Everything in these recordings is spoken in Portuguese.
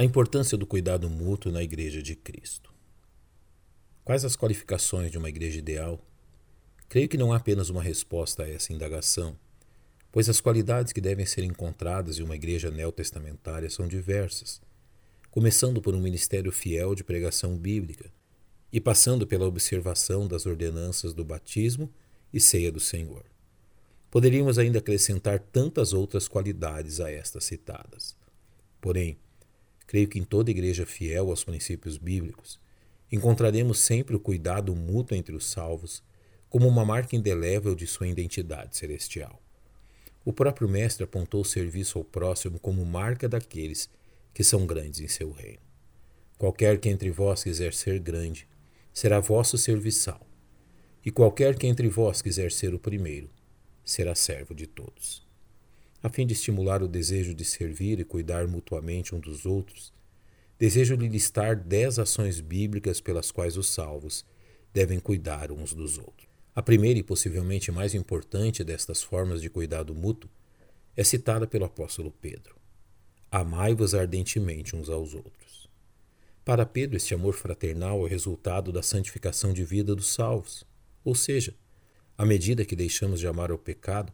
A importância do cuidado mútuo na Igreja de Cristo. Quais as qualificações de uma igreja ideal? Creio que não há apenas uma resposta a essa indagação, pois as qualidades que devem ser encontradas em uma igreja neotestamentária são diversas, começando por um ministério fiel de pregação bíblica e passando pela observação das ordenanças do batismo e ceia do Senhor. Poderíamos ainda acrescentar tantas outras qualidades a estas citadas. Porém, Creio que em toda igreja fiel aos princípios bíblicos, encontraremos sempre o cuidado mútuo entre os salvos, como uma marca indelével de sua identidade celestial. O próprio Mestre apontou o serviço ao próximo como marca daqueles que são grandes em seu reino. Qualquer que entre vós quiser ser grande, será vosso serviçal, e qualquer que entre vós quiser ser o primeiro, será servo de todos a fim de estimular o desejo de servir e cuidar mutuamente um dos outros, desejo-lhe listar dez ações bíblicas pelas quais os salvos devem cuidar uns dos outros. A primeira e possivelmente mais importante destas formas de cuidado mútuo é citada pelo apóstolo Pedro: Amai-vos ardentemente uns aos outros. Para Pedro, este amor fraternal é resultado da santificação de vida dos salvos, ou seja, à medida que deixamos de amar o pecado,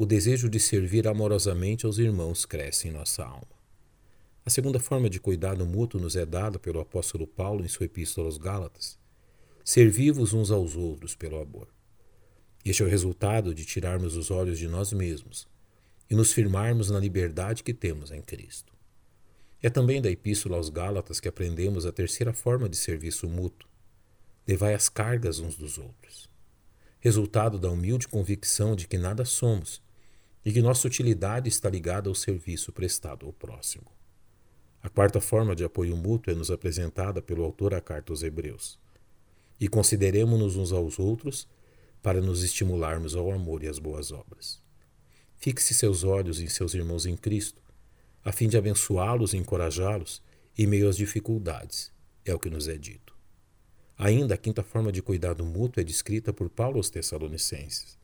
o desejo de servir amorosamente aos irmãos cresce em nossa alma. A segunda forma de cuidado mútuo nos é dada pelo apóstolo Paulo em sua epístola aos Gálatas: servi-vos uns aos outros pelo amor. Este é o resultado de tirarmos os olhos de nós mesmos e nos firmarmos na liberdade que temos em Cristo. É também da epístola aos Gálatas que aprendemos a terceira forma de serviço mútuo: levai as cargas uns dos outros. Resultado da humilde convicção de que nada somos e que nossa utilidade está ligada ao serviço prestado ao próximo. A quarta forma de apoio mútuo é nos apresentada pelo autor à carta aos Hebreus. E consideremos-nos uns aos outros para nos estimularmos ao amor e às boas obras. Fixe seus olhos em seus irmãos em Cristo, a fim de abençoá-los e encorajá-los em meio às dificuldades, é o que nos é dito. Ainda a quinta forma de cuidado mútuo é descrita por Paulo aos Tessalonicenses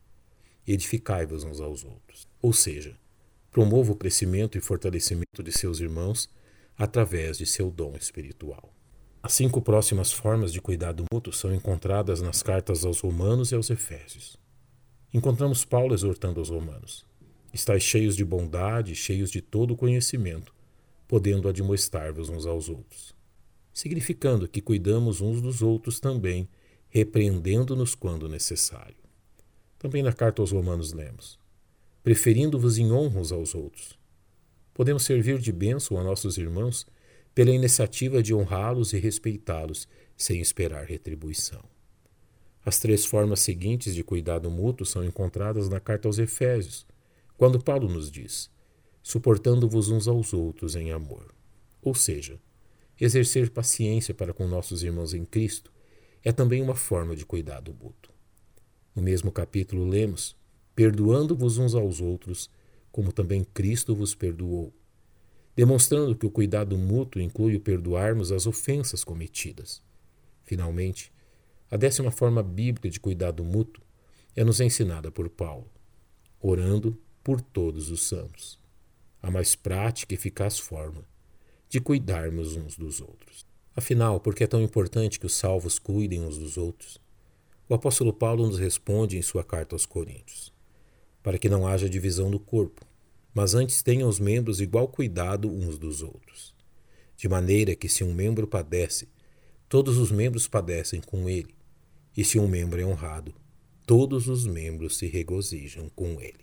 edificai-vos uns aos outros. Ou seja, promova o crescimento e fortalecimento de seus irmãos através de seu dom espiritual. As cinco próximas formas de cuidado mútuo são encontradas nas cartas aos Romanos e aos Efésios. Encontramos Paulo exortando aos Romanos: Estais cheios de bondade, cheios de todo conhecimento, podendo admoestar-vos uns aos outros. Significando que cuidamos uns dos outros também, repreendendo-nos quando necessário. Também na carta aos Romanos lemos: preferindo-vos em honra uns aos outros. Podemos servir de bênção a nossos irmãos pela iniciativa de honrá-los e respeitá-los sem esperar retribuição. As três formas seguintes de cuidado mútuo são encontradas na carta aos Efésios, quando Paulo nos diz: suportando-vos uns aos outros em amor. Ou seja, exercer paciência para com nossos irmãos em Cristo é também uma forma de cuidado mútuo. No mesmo capítulo lemos: Perdoando-vos uns aos outros, como também Cristo vos perdoou. Demonstrando que o cuidado mútuo inclui o perdoarmos as ofensas cometidas. Finalmente, a décima forma bíblica de cuidado mútuo é nos ensinada por Paulo, orando por todos os santos. A mais prática e eficaz forma de cuidarmos uns dos outros. Afinal, por que é tão importante que os salvos cuidem uns dos outros? O apóstolo Paulo nos responde em sua carta aos Coríntios: para que não haja divisão do corpo, mas antes tenham os membros igual cuidado uns dos outros. De maneira que, se um membro padece, todos os membros padecem com ele, e se um membro é honrado, todos os membros se regozijam com ele.